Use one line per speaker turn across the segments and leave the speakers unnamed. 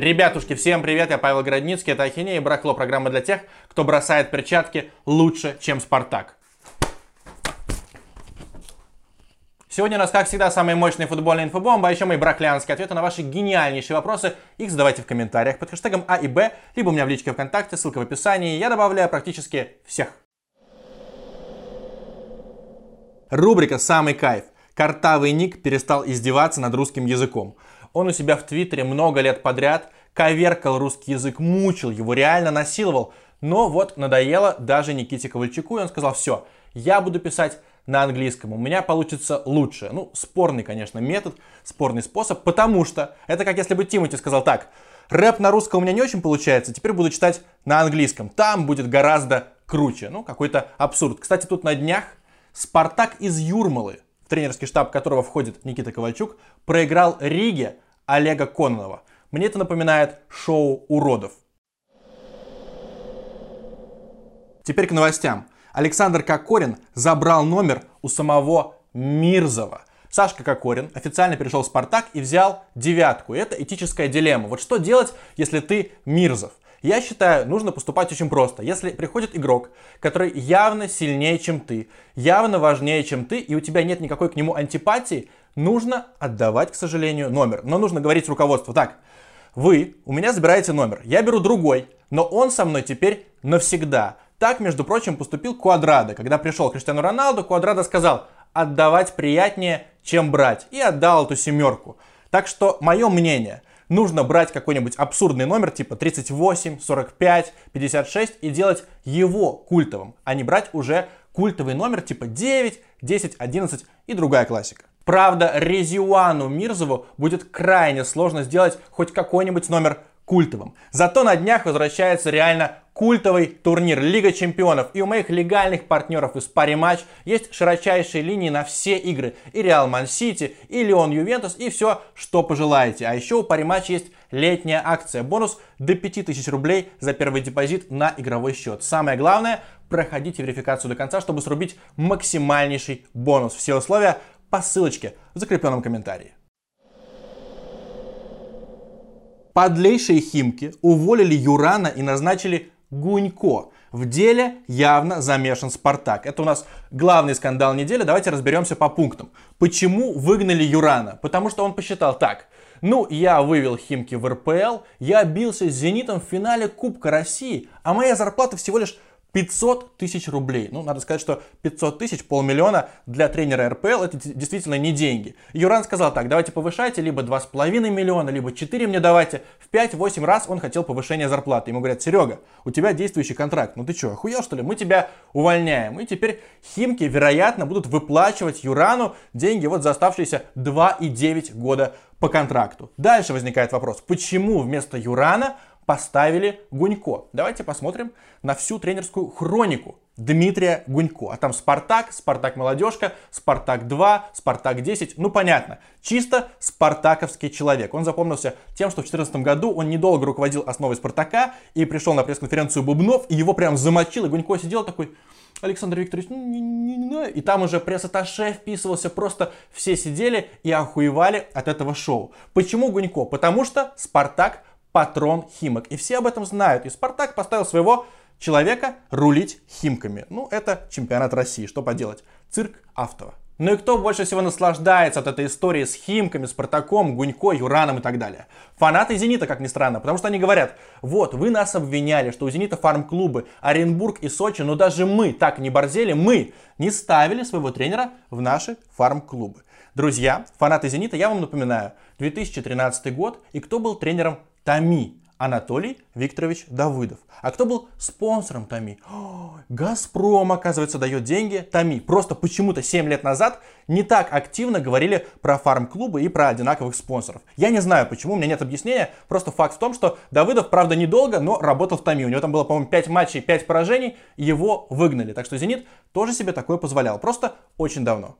Ребятушки, всем привет, я Павел Городницкий, это Ахинея и Бракло, программа для тех, кто бросает перчатки лучше, чем Спартак. Сегодня у нас, как всегда, самые мощные футбольные инфобомбы, а еще мои браклянские ответы на ваши гениальнейшие вопросы. Их задавайте в комментариях под хэштегом А и Б, либо у меня в личке ВКонтакте, ссылка в описании. Я добавляю практически всех. Рубрика «Самый кайф». Картавый Ник перестал издеваться над русским языком. Он у себя в Твиттере много лет подряд коверкал русский язык, мучил его, реально насиловал. Но вот надоело даже Никите Ковальчуку, и он сказал, все, я буду писать на английском, у меня получится лучше. Ну, спорный, конечно, метод, спорный способ, потому что это как если бы Тимати сказал так, рэп на русском у меня не очень получается, теперь буду читать на английском, там будет гораздо круче. Ну, какой-то абсурд. Кстати, тут на днях Спартак из Юрмалы, тренерский штаб которого входит Никита Ковальчук, проиграл Риге Олега Кононова. Мне это напоминает шоу уродов. Теперь к новостям. Александр Кокорин забрал номер у самого Мирзова. Сашка Кокорин официально перешел в «Спартак» и взял девятку. Это этическая дилемма. Вот что делать, если ты Мирзов? Я считаю, нужно поступать очень просто. Если приходит игрок, который явно сильнее, чем ты, явно важнее, чем ты, и у тебя нет никакой к нему антипатии, нужно отдавать, к сожалению, номер. Но нужно говорить руководству так. Вы у меня забираете номер, я беру другой, но он со мной теперь навсегда. Так, между прочим, поступил Квадрадо. Когда пришел Криштиану Роналду, Квадрадо сказал, отдавать приятнее, чем брать. И отдал эту семерку. Так что, мое мнение, нужно брать какой-нибудь абсурдный номер типа 38, 45, 56 и делать его культовым, а не брать уже культовый номер типа 9, 10, 11 и другая классика. Правда, Резюану Мирзову будет крайне сложно сделать хоть какой-нибудь номер культовым. Зато на днях возвращается реально культовый турнир Лига Чемпионов. И у моих легальных партнеров из Пари Матч есть широчайшие линии на все игры. И Реал Ман Сити, и Леон Ювентус, и все, что пожелаете. А еще у Пари Матч есть летняя акция. Бонус до 5000 рублей за первый депозит на игровой счет. Самое главное, проходите верификацию до конца, чтобы срубить максимальнейший бонус. Все условия по ссылочке в закрепленном комментарии. Подлейшие химки уволили Юрана и назначили Гунько. В деле явно замешан Спартак. Это у нас главный скандал недели. Давайте разберемся по пунктам. Почему выгнали Юрана? Потому что он посчитал так. Ну, я вывел Химки в РПЛ, я бился с Зенитом в финале Кубка России, а моя зарплата всего лишь 500 тысяч рублей. Ну, надо сказать, что 500 тысяч, полмиллиона для тренера РПЛ это действительно не деньги. Юран сказал так, давайте повышайте либо 2,5 миллиона, либо 4 мне давайте. В 5-8 раз он хотел повышения зарплаты. Ему говорят, Серега, у тебя действующий контракт. Ну ты что, охуел что ли? Мы тебя увольняем. И теперь Химки, вероятно, будут выплачивать Юрану деньги вот за оставшиеся 2,9 года по контракту. Дальше возникает вопрос, почему вместо Юрана поставили Гунько. Давайте посмотрим на всю тренерскую хронику Дмитрия Гунько. А там Спартак, Спартак молодежка, Спартак 2, Спартак 10. Ну понятно, чисто спартаковский человек. Он запомнился тем, что в 2014 году он недолго руководил основой Спартака и пришел на пресс-конференцию Бубнов, и его прям замочил, и Гунько сидел такой... Александр Викторович, ну, не, не, не, и там уже пресс-атташе вписывался, просто все сидели и охуевали от этого шоу. Почему Гунько? Потому что Спартак патрон Химок. И все об этом знают. И Спартак поставил своего человека рулить Химками. Ну, это чемпионат России, что поделать. Цирк Автова. Ну и кто больше всего наслаждается от этой истории с Химками, Спартаком, Гунько, Юраном и так далее? Фанаты Зенита, как ни странно, потому что они говорят, вот, вы нас обвиняли, что у Зенита фарм-клубы, Оренбург и Сочи, но даже мы так не борзели, мы не ставили своего тренера в наши фарм-клубы. Друзья, фанаты Зенита, я вам напоминаю, 2013 год, и кто был тренером ТАМИ Анатолий Викторович Давыдов. А кто был спонсором ТАМИ? Газпром, оказывается, дает деньги ТАМИ. Просто почему-то 7 лет назад не так активно говорили про фарм-клубы и про одинаковых спонсоров. Я не знаю почему, у меня нет объяснения. Просто факт в том, что Давыдов, правда, недолго, но работал в ТАМИ. У него там было, по-моему, 5 матчей, 5 поражений, его выгнали. Так что Зенит тоже себе такое позволял. Просто очень давно.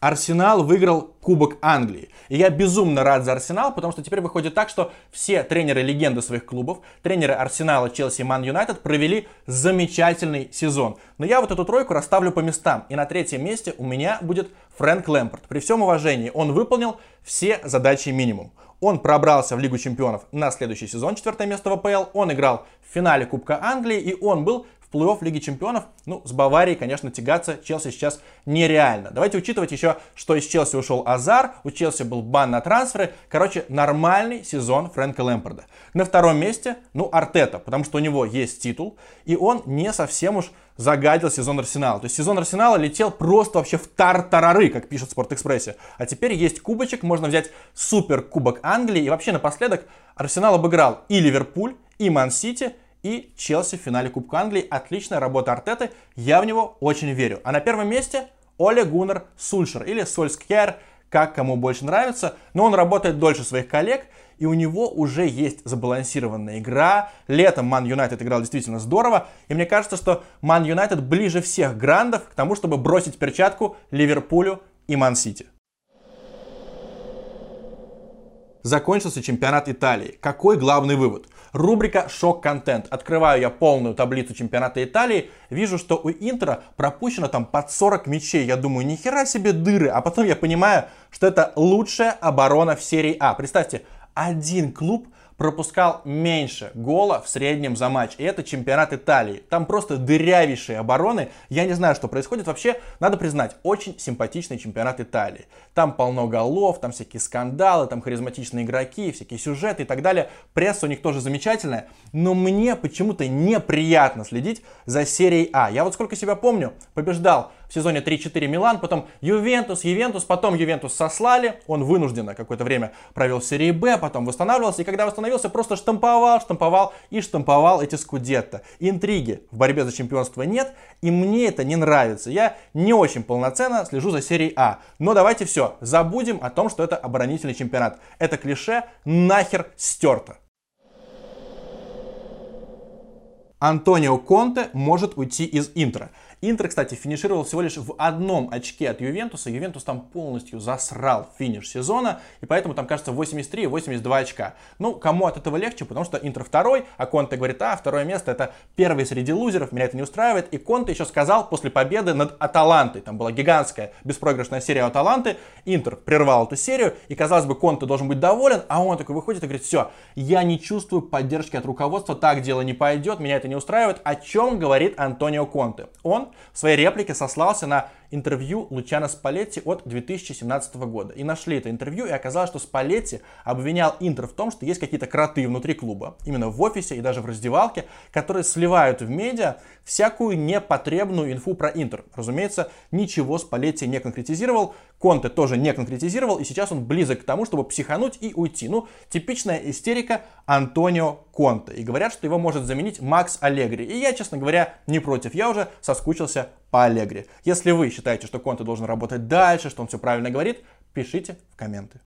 Арсенал выиграл Кубок Англии. И я безумно рад за Арсенал, потому что теперь выходит так, что все тренеры-легенды своих клубов, тренеры Арсенала, Челси и Ман Юнайтед провели замечательный сезон. Но я вот эту тройку расставлю по местам. И на третьем месте у меня будет Фрэнк Лэмпорт. При всем уважении, он выполнил все задачи минимум. Он пробрался в Лигу чемпионов на следующий сезон, четвертое место в АПЛ. Он играл в финале Кубка Англии, и он был в плей-офф Лиги Чемпионов, ну, с Баварией, конечно, тягаться Челси сейчас нереально. Давайте учитывать еще, что из Челси ушел Азар, у Челси был бан на трансферы. Короче, нормальный сезон Фрэнка Лэмпорда. На втором месте, ну, Артета, потому что у него есть титул, и он не совсем уж загадил сезон Арсенала. То есть сезон Арсенала летел просто вообще в тар-тарары, как пишут в Спортэкспрессе. А теперь есть кубочек, можно взять супер кубок Англии. И вообще напоследок Арсенал обыграл и Ливерпуль, и Ман-Сити, и Челси в финале Кубка Англии. Отличная работа Артеты, я в него очень верю. А на первом месте Оле Гуннер Сульшер или Сольскер, как кому больше нравится, но он работает дольше своих коллег, и у него уже есть забалансированная игра. Летом Ман Юнайтед играл действительно здорово, и мне кажется, что Ман Юнайтед ближе всех грандов к тому, чтобы бросить перчатку Ливерпулю и Ман Сити. Закончился чемпионат Италии. Какой главный вывод? Рубрика «Шок-контент». Открываю я полную таблицу чемпионата Италии. Вижу, что у Интера пропущено там под 40 мячей. Я думаю, нихера себе дыры. А потом я понимаю, что это лучшая оборона в серии А. Представьте, один клуб пропускал меньше гола в среднем за матч. И это чемпионат Италии. Там просто дырявейшие обороны. Я не знаю, что происходит. Вообще, надо признать, очень симпатичный чемпионат Италии. Там полно голов, там всякие скандалы, там харизматичные игроки, всякие сюжеты и так далее. Пресса у них тоже замечательная. Но мне почему-то неприятно следить за серией А. Я вот сколько себя помню, побеждал в сезоне 3-4 Милан, потом Ювентус, Ювентус, потом Ювентус сослали, он вынужденно какое-то время провел в серии Б, потом восстанавливался, и когда восстановился, просто штамповал, штамповал и штамповал эти скудетто. Интриги в борьбе за чемпионство нет, и мне это не нравится. Я не очень полноценно слежу за серией А. Но давайте все, забудем о том, что это оборонительный чемпионат. Это клише нахер стерто. Антонио Конте может уйти из Интера. Интер, кстати, финишировал всего лишь в одном очке от Ювентуса. Ювентус там полностью засрал финиш сезона, и поэтому там, кажется, 83 и 82 очка. Ну, кому от этого легче, потому что Интер второй, а Конте говорит, а, второе место это первый среди лузеров, меня это не устраивает. И Конте еще сказал после победы над Аталантой, там была гигантская беспроигрышная серия Аталанты, Интер прервал эту серию, и, казалось бы, Конте должен быть доволен, а он такой выходит и говорит, все, я не чувствую поддержки от руководства, так дело не пойдет, меня это не устраивает. О чем говорит Антонио Конте? Он в своей реплике сослался на интервью Лучана Спалетти от 2017 года. И нашли это интервью, и оказалось, что Спалетти обвинял Интер в том, что есть какие-то кроты внутри клуба, именно в офисе и даже в раздевалке, которые сливают в медиа всякую непотребную инфу про Интер. Разумеется, ничего Спалетти не конкретизировал, Конте тоже не конкретизировал, и сейчас он близок к тому, чтобы психануть и уйти. Ну, типичная истерика Антонио Конте. И говорят, что его может заменить Макс Аллегри. И я, честно говоря, не против. Я уже соскучился по Аллегри. Если вы считаете, что Конте должен работать дальше, что он все правильно говорит, пишите в комменты.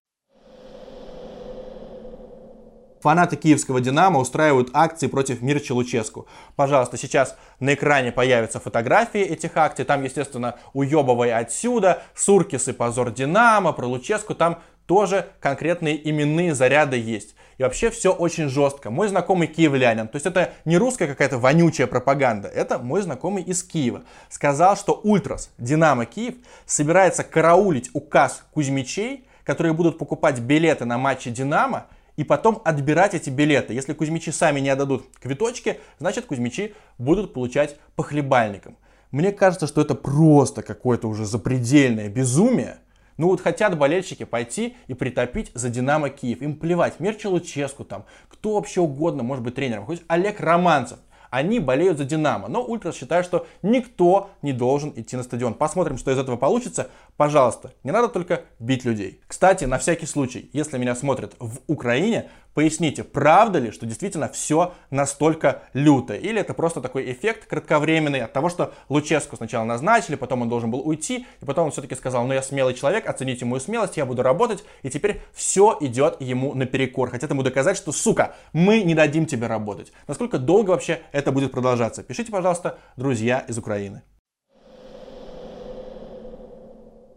Фанаты киевского «Динамо» устраивают акции против Мирчи Луческу. Пожалуйста, сейчас на экране появятся фотографии этих акций. Там, естественно, уебывай отсюда, Суркис и позор «Динамо», про Луческу. Там тоже конкретные именные заряды есть. И вообще все очень жестко. Мой знакомый киевлянин, то есть это не русская какая-то вонючая пропаганда, это мой знакомый из Киева, сказал, что Ультрас, Динамо Киев, собирается караулить указ Кузьмичей, которые будут покупать билеты на матчи Динамо, и потом отбирать эти билеты. Если Кузьмичи сами не отдадут квиточки, значит Кузьмичи будут получать по хлебальникам. Мне кажется, что это просто какое-то уже запредельное безумие, ну вот хотят болельщики пойти и притопить за Динамо Киев. Им плевать, Мерчи Луческу там, кто вообще угодно может быть тренером. Хоть Олег Романцев. Они болеют за Динамо, но Ультрас считают, что никто не должен идти на стадион. Посмотрим, что из этого получится. Пожалуйста, не надо только бить людей. Кстати, на всякий случай, если меня смотрят в Украине, Поясните, правда ли, что действительно все настолько люто? Или это просто такой эффект кратковременный от того, что Луческу сначала назначили, потом он должен был уйти, и потом он все-таки сказал, ну я смелый человек, оцените мою смелость, я буду работать, и теперь все идет ему наперекор. Хотят ему доказать, что, сука, мы не дадим тебе работать. Насколько долго вообще это будет продолжаться? Пишите, пожалуйста, друзья из Украины.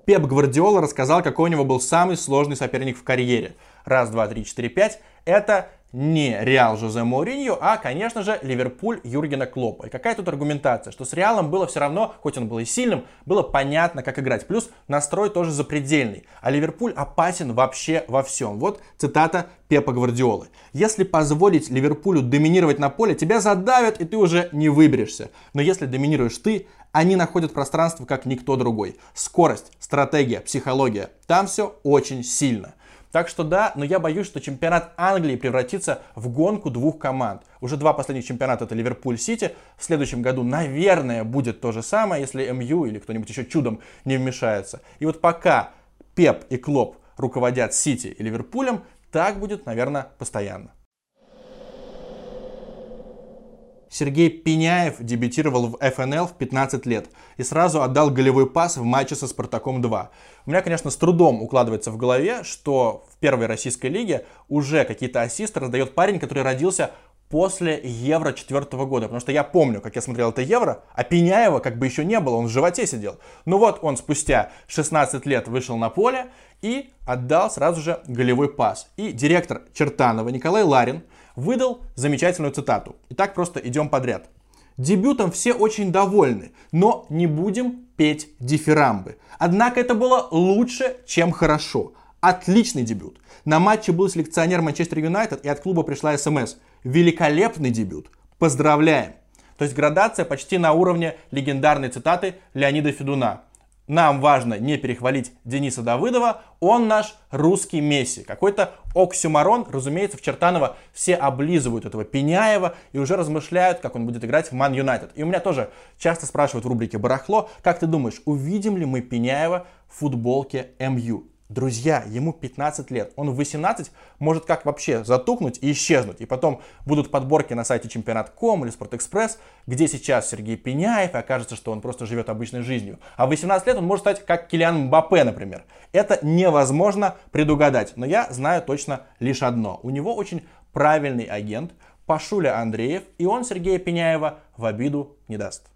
Пеп Гвардиола рассказал, какой у него был самый сложный соперник в карьере. Раз, два, три, четыре, пять. Это не Реал Жозе Мауриньо, а, конечно же, Ливерпуль Юргена Клопа. И какая тут аргументация, что с Реалом было все равно, хоть он был и сильным, было понятно, как играть. Плюс настрой тоже запредельный. А Ливерпуль опасен вообще во всем. Вот цитата Пепа Гвардиолы. Если позволить Ливерпулю доминировать на поле, тебя задавят, и ты уже не выберешься. Но если доминируешь ты, они находят пространство как никто другой. Скорость, стратегия, психология. Там все очень сильно. Так что да, но я боюсь, что чемпионат Англии превратится в гонку двух команд. Уже два последних чемпионата это Ливерпуль-Сити. В следующем году, наверное, будет то же самое, если МЮ или кто-нибудь еще чудом не вмешается. И вот пока Пеп и Клоп руководят Сити и Ливерпулем, так будет, наверное, постоянно. Сергей Пеняев дебютировал в ФНЛ в 15 лет и сразу отдал голевой пас в матче со Спартаком-2. У меня, конечно, с трудом укладывается в голове, что в первой российской лиге уже какие-то ассисты раздает парень, который родился после Евро четвертого года. Потому что я помню, как я смотрел это Евро, а Пеняева как бы еще не было, он в животе сидел. Ну вот он спустя 16 лет вышел на поле и отдал сразу же голевой пас. И директор Чертанова Николай Ларин выдал замечательную цитату. Итак, просто идем подряд. Дебютом все очень довольны, но не будем петь дифирамбы. Однако это было лучше, чем хорошо. Отличный дебют. На матче был селекционер Манчестер Юнайтед и от клуба пришла смс. Великолепный дебют. Поздравляем. То есть градация почти на уровне легендарной цитаты Леонида Федуна. Нам важно не перехвалить Дениса Давыдова, он наш русский Месси. Какой-то оксюмарон, разумеется, в Чертаново все облизывают этого Пеняева и уже размышляют, как он будет играть в Ман Юнайтед. И у меня тоже часто спрашивают в рубрике «Барахло», как ты думаешь, увидим ли мы Пеняева в футболке МЮ? Друзья, ему 15 лет. Он в 18 может как вообще затухнуть и исчезнуть. И потом будут подборки на сайте чемпионат.ком или Спортэкспресс, где сейчас Сергей Пеняев, и окажется, что он просто живет обычной жизнью. А в 18 лет он может стать как Килиан Мбаппе, например. Это невозможно предугадать. Но я знаю точно лишь одно. У него очень правильный агент, Пашуля Андреев, и он Сергея Пеняева в обиду не даст.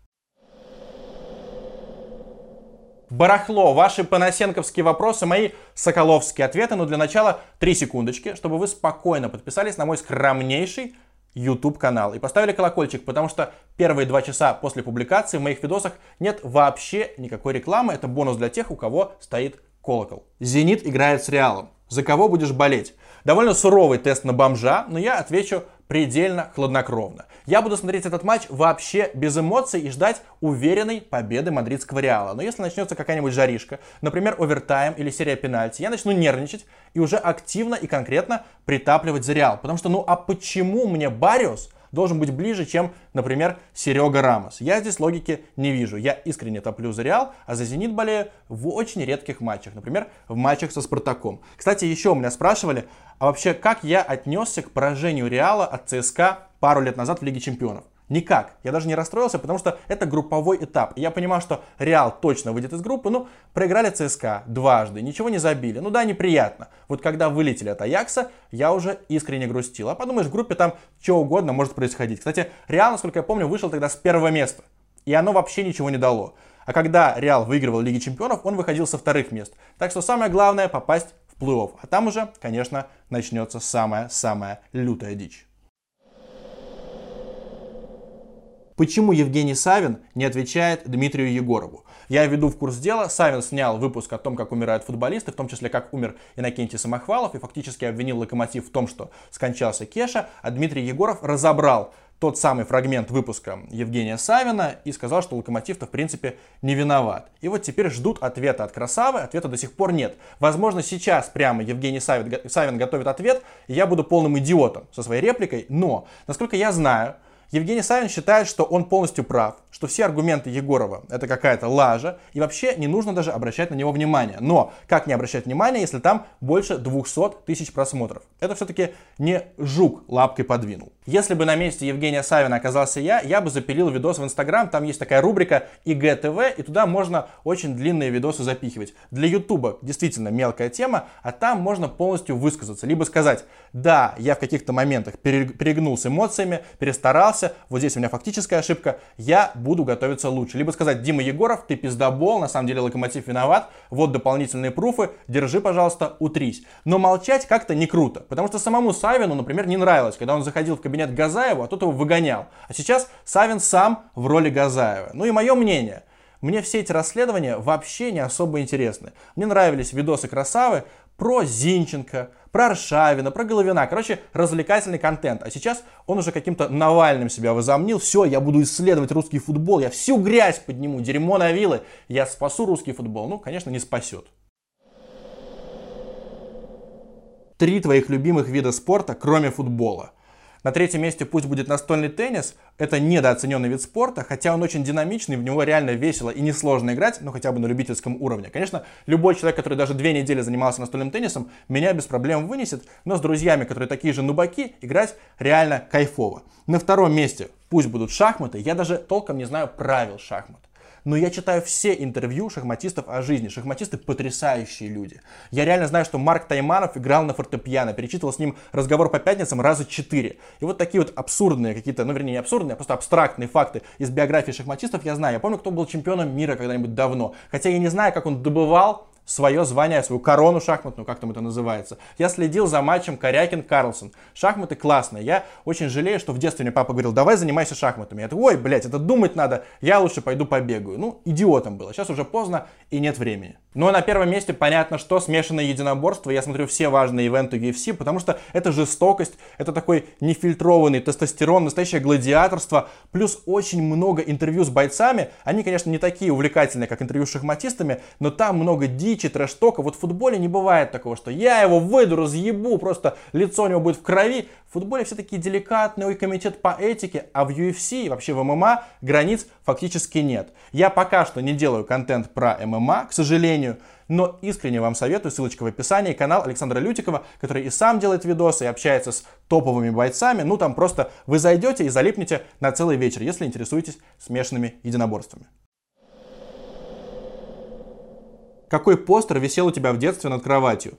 Барахло, ваши панасенковские вопросы, мои соколовские ответы. Но для начала 3 секундочки, чтобы вы спокойно подписались на мой скромнейший YouTube канал и поставили колокольчик, потому что первые два часа после публикации в моих видосах нет вообще никакой рекламы. Это бонус для тех, у кого стоит колокол. Зенит играет с Реалом. За кого будешь болеть? Довольно суровый тест на бомжа, но я отвечу предельно хладнокровно. Я буду смотреть этот матч вообще без эмоций и ждать уверенной победы мадридского Реала. Но если начнется какая-нибудь жаришка, например, овертайм или серия пенальти, я начну нервничать и уже активно и конкретно притапливать за Реал. Потому что, ну а почему мне Бариус должен быть ближе, чем, например, Серега Рамос. Я здесь логики не вижу. Я искренне топлю за Реал, а за Зенит болею в очень редких матчах. Например, в матчах со Спартаком. Кстати, еще у меня спрашивали, а вообще как я отнесся к поражению Реала от ЦСКА пару лет назад в Лиге Чемпионов? Никак. Я даже не расстроился, потому что это групповой этап. Я понимаю, что Реал точно выйдет из группы. Ну, проиграли ЦСКА дважды, ничего не забили. Ну да, неприятно. Вот когда вылетели от Аякса, я уже искренне грустил. А подумаешь, в группе там что угодно может происходить. Кстати, Реал, насколько я помню, вышел тогда с первого места. И оно вообще ничего не дало. А когда Реал выигрывал Лиги Чемпионов, он выходил со вторых мест. Так что самое главное попасть в плей-офф. А там уже, конечно, начнется самая-самая лютая дичь. Почему Евгений Савин не отвечает Дмитрию Егорову? Я веду в курс дела. Савин снял выпуск о том, как умирают футболисты, в том числе, как умер Иннокентий Самохвалов, и фактически обвинил Локомотив в том, что скончался Кеша, а Дмитрий Егоров разобрал тот самый фрагмент выпуска Евгения Савина и сказал, что Локомотив-то в принципе не виноват. И вот теперь ждут ответа от Красавы, ответа до сих пор нет. Возможно, сейчас прямо Евгений Савин, Савин готовит ответ, и я буду полным идиотом со своей репликой, но, насколько я знаю, Евгений Савин считает, что он полностью прав, что все аргументы Егорова это какая-то лажа, и вообще не нужно даже обращать на него внимание. Но как не обращать внимание, если там больше 200 тысяч просмотров? Это все-таки не жук лапкой подвинул. Если бы на месте Евгения Савина оказался я, я бы запилил видос в Инстаграм, там есть такая рубрика ИГТВ, и туда можно очень длинные видосы запихивать. Для Ютуба действительно мелкая тема, а там можно полностью высказаться, либо сказать, да, я в каких-то моментах перегнул с эмоциями, перестарался, занимался, вот здесь у меня фактическая ошибка, я буду готовиться лучше. Либо сказать, Дима Егоров, ты пиздобол, на самом деле Локомотив виноват, вот дополнительные пруфы, держи, пожалуйста, утрись. Но молчать как-то не круто, потому что самому Савину, например, не нравилось, когда он заходил в кабинет Газаева, а тот его выгонял. А сейчас Савин сам в роли Газаева. Ну и мое мнение, мне все эти расследования вообще не особо интересны. Мне нравились видосы Красавы про Зинченко, про Аршавина, про Головина. Короче, развлекательный контент. А сейчас он уже каким-то Навальным себя возомнил. Все, я буду исследовать русский футбол, я всю грязь подниму, дерьмо на вилы, я спасу русский футбол. Ну, конечно, не спасет. Три твоих любимых вида спорта, кроме футбола – на третьем месте пусть будет настольный теннис. Это недооцененный вид спорта, хотя он очень динамичный, в него реально весело и несложно играть, но хотя бы на любительском уровне. Конечно, любой человек, который даже две недели занимался настольным теннисом, меня без проблем вынесет, но с друзьями, которые такие же нубаки, играть реально кайфово. На втором месте пусть будут шахматы. Я даже толком не знаю правил шахмат но я читаю все интервью шахматистов о жизни. Шахматисты потрясающие люди. Я реально знаю, что Марк Тайманов играл на фортепиано, перечитывал с ним разговор по пятницам раза четыре. И вот такие вот абсурдные какие-то, ну вернее не абсурдные, а просто абстрактные факты из биографии шахматистов я знаю. Я помню, кто был чемпионом мира когда-нибудь давно. Хотя я не знаю, как он добывал свое звание, свою корону шахматную, как там это называется. Я следил за матчем Корякин-Карлсон. Шахматы классные. Я очень жалею, что в детстве мне папа говорил, давай занимайся шахматами. Я такой, ой, блядь, это думать надо, я лучше пойду побегаю. Ну, идиотом было. Сейчас уже поздно и нет времени. Ну а на первом месте понятно, что смешанное единоборство. Я смотрю все важные ивенты UFC, потому что это жестокость, это такой нефильтрованный тестостерон, настоящее гладиаторство, плюс очень много интервью с бойцами. Они, конечно, не такие увлекательные, как интервью с шахматистами, но там много дичи, трэш-тока. Вот в футболе не бывает такого, что я его выйду, разъебу, просто лицо у него будет в крови. В футболе все такие деликатные, ой, комитет по этике, а в UFC и вообще в ММА границ фактически нет. Я пока что не делаю контент про ММА, к сожалению, но искренне вам советую, ссылочка в описании, канал Александра Лютикова, который и сам делает видосы, и общается с топовыми бойцами. Ну, там просто вы зайдете и залипнете на целый вечер, если интересуетесь смешанными единоборствами. Какой постер висел у тебя в детстве над кроватью?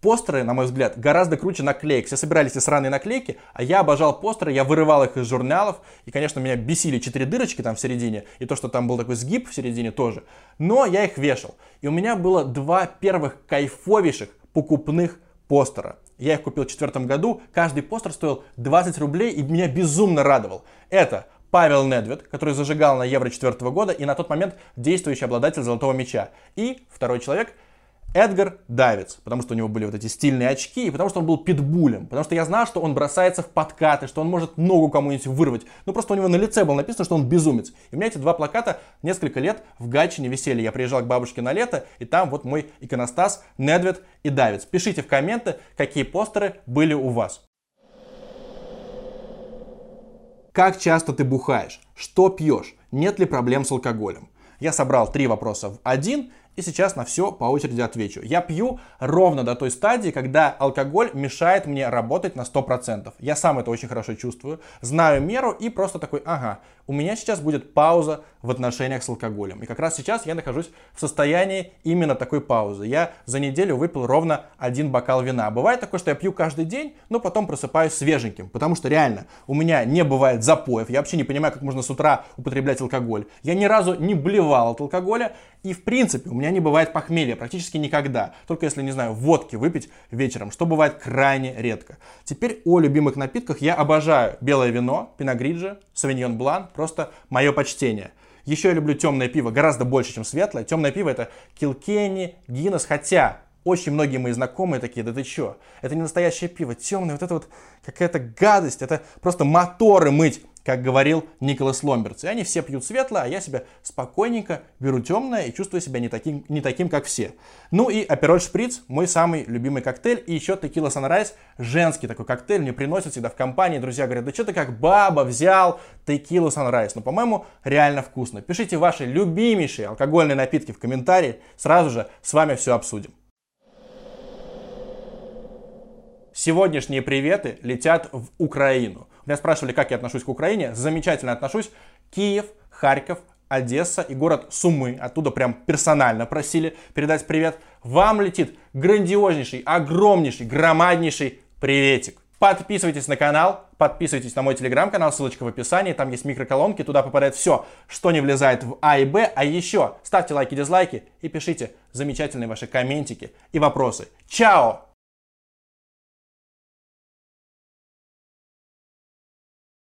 Постеры, на мой взгляд, гораздо круче наклеек. Все собирались эти сраные наклейки, а я обожал постеры, я вырывал их из журналов. И, конечно, меня бесили четыре дырочки там в середине, и то, что там был такой сгиб в середине тоже. Но я их вешал. И у меня было два первых кайфовейших покупных постера. Я их купил в четвертом году, каждый постер стоил 20 рублей и меня безумно радовал. Это Павел Недвед, который зажигал на Евро 4 года и на тот момент действующий обладатель золотого мяча. И второй человек Эдгар Давиц, потому что у него были вот эти стильные очки, и потому что он был питбулем, потому что я знал, что он бросается в подкаты, что он может ногу кому-нибудь вырвать. Ну просто у него на лице было написано, что он безумец. И у меня эти два плаката несколько лет в Гатчине висели. Я приезжал к бабушке на лето, и там вот мой иконостас Недвед и Давиц. Пишите в комменты, какие постеры были у вас. Как часто ты бухаешь? Что пьешь? Нет ли проблем с алкоголем? Я собрал три вопроса в один – и сейчас на все по очереди отвечу. Я пью ровно до той стадии, когда алкоголь мешает мне работать на 100%. Я сам это очень хорошо чувствую, знаю меру и просто такой, ага, у меня сейчас будет пауза в отношениях с алкоголем. И как раз сейчас я нахожусь в состоянии именно такой паузы. Я за неделю выпил ровно один бокал вина. Бывает такое, что я пью каждый день, но потом просыпаюсь свеженьким. Потому что реально у меня не бывает запоев. Я вообще не понимаю, как можно с утра употреблять алкоголь. Я ни разу не блевал от алкоголя. И в принципе у меня не бывает похмелья практически никогда. Только если, не знаю, водки выпить вечером, что бывает крайне редко. Теперь о любимых напитках. Я обожаю белое вино, пиногриджи, савиньон блан. Просто мое почтение. Еще я люблю темное пиво гораздо больше, чем светлое. Темное пиво это Килкенни, Гиннес, хотя очень многие мои знакомые такие, да ты чё, это не настоящее пиво, темное, вот это вот какая-то гадость, это просто моторы мыть как говорил Николас Ломберц. И они все пьют светлое, а я себя спокойненько беру темное и чувствую себя не таким, не таким как все. Ну и Апероль Шприц, мой самый любимый коктейль. И еще Текила Sunrise, женский такой коктейль, мне приносят всегда в компании. Друзья говорят, да что ты как баба взял Текила Sunrise. Ну, по-моему, реально вкусно. Пишите ваши любимейшие алкогольные напитки в комментарии. Сразу же с вами все обсудим. Сегодняшние приветы летят в Украину. Меня спрашивали, как я отношусь к Украине. Замечательно отношусь. Киев, Харьков, Одесса и город Сумы. Оттуда прям персонально просили передать привет. Вам летит грандиознейший, огромнейший, громаднейший приветик. Подписывайтесь на канал, Подписывайтесь на мой телеграм-канал, ссылочка в описании, там есть микроколонки, туда попадает все, что не влезает в А и Б. А еще ставьте лайки, дизлайки и пишите замечательные ваши комментики и вопросы. Чао!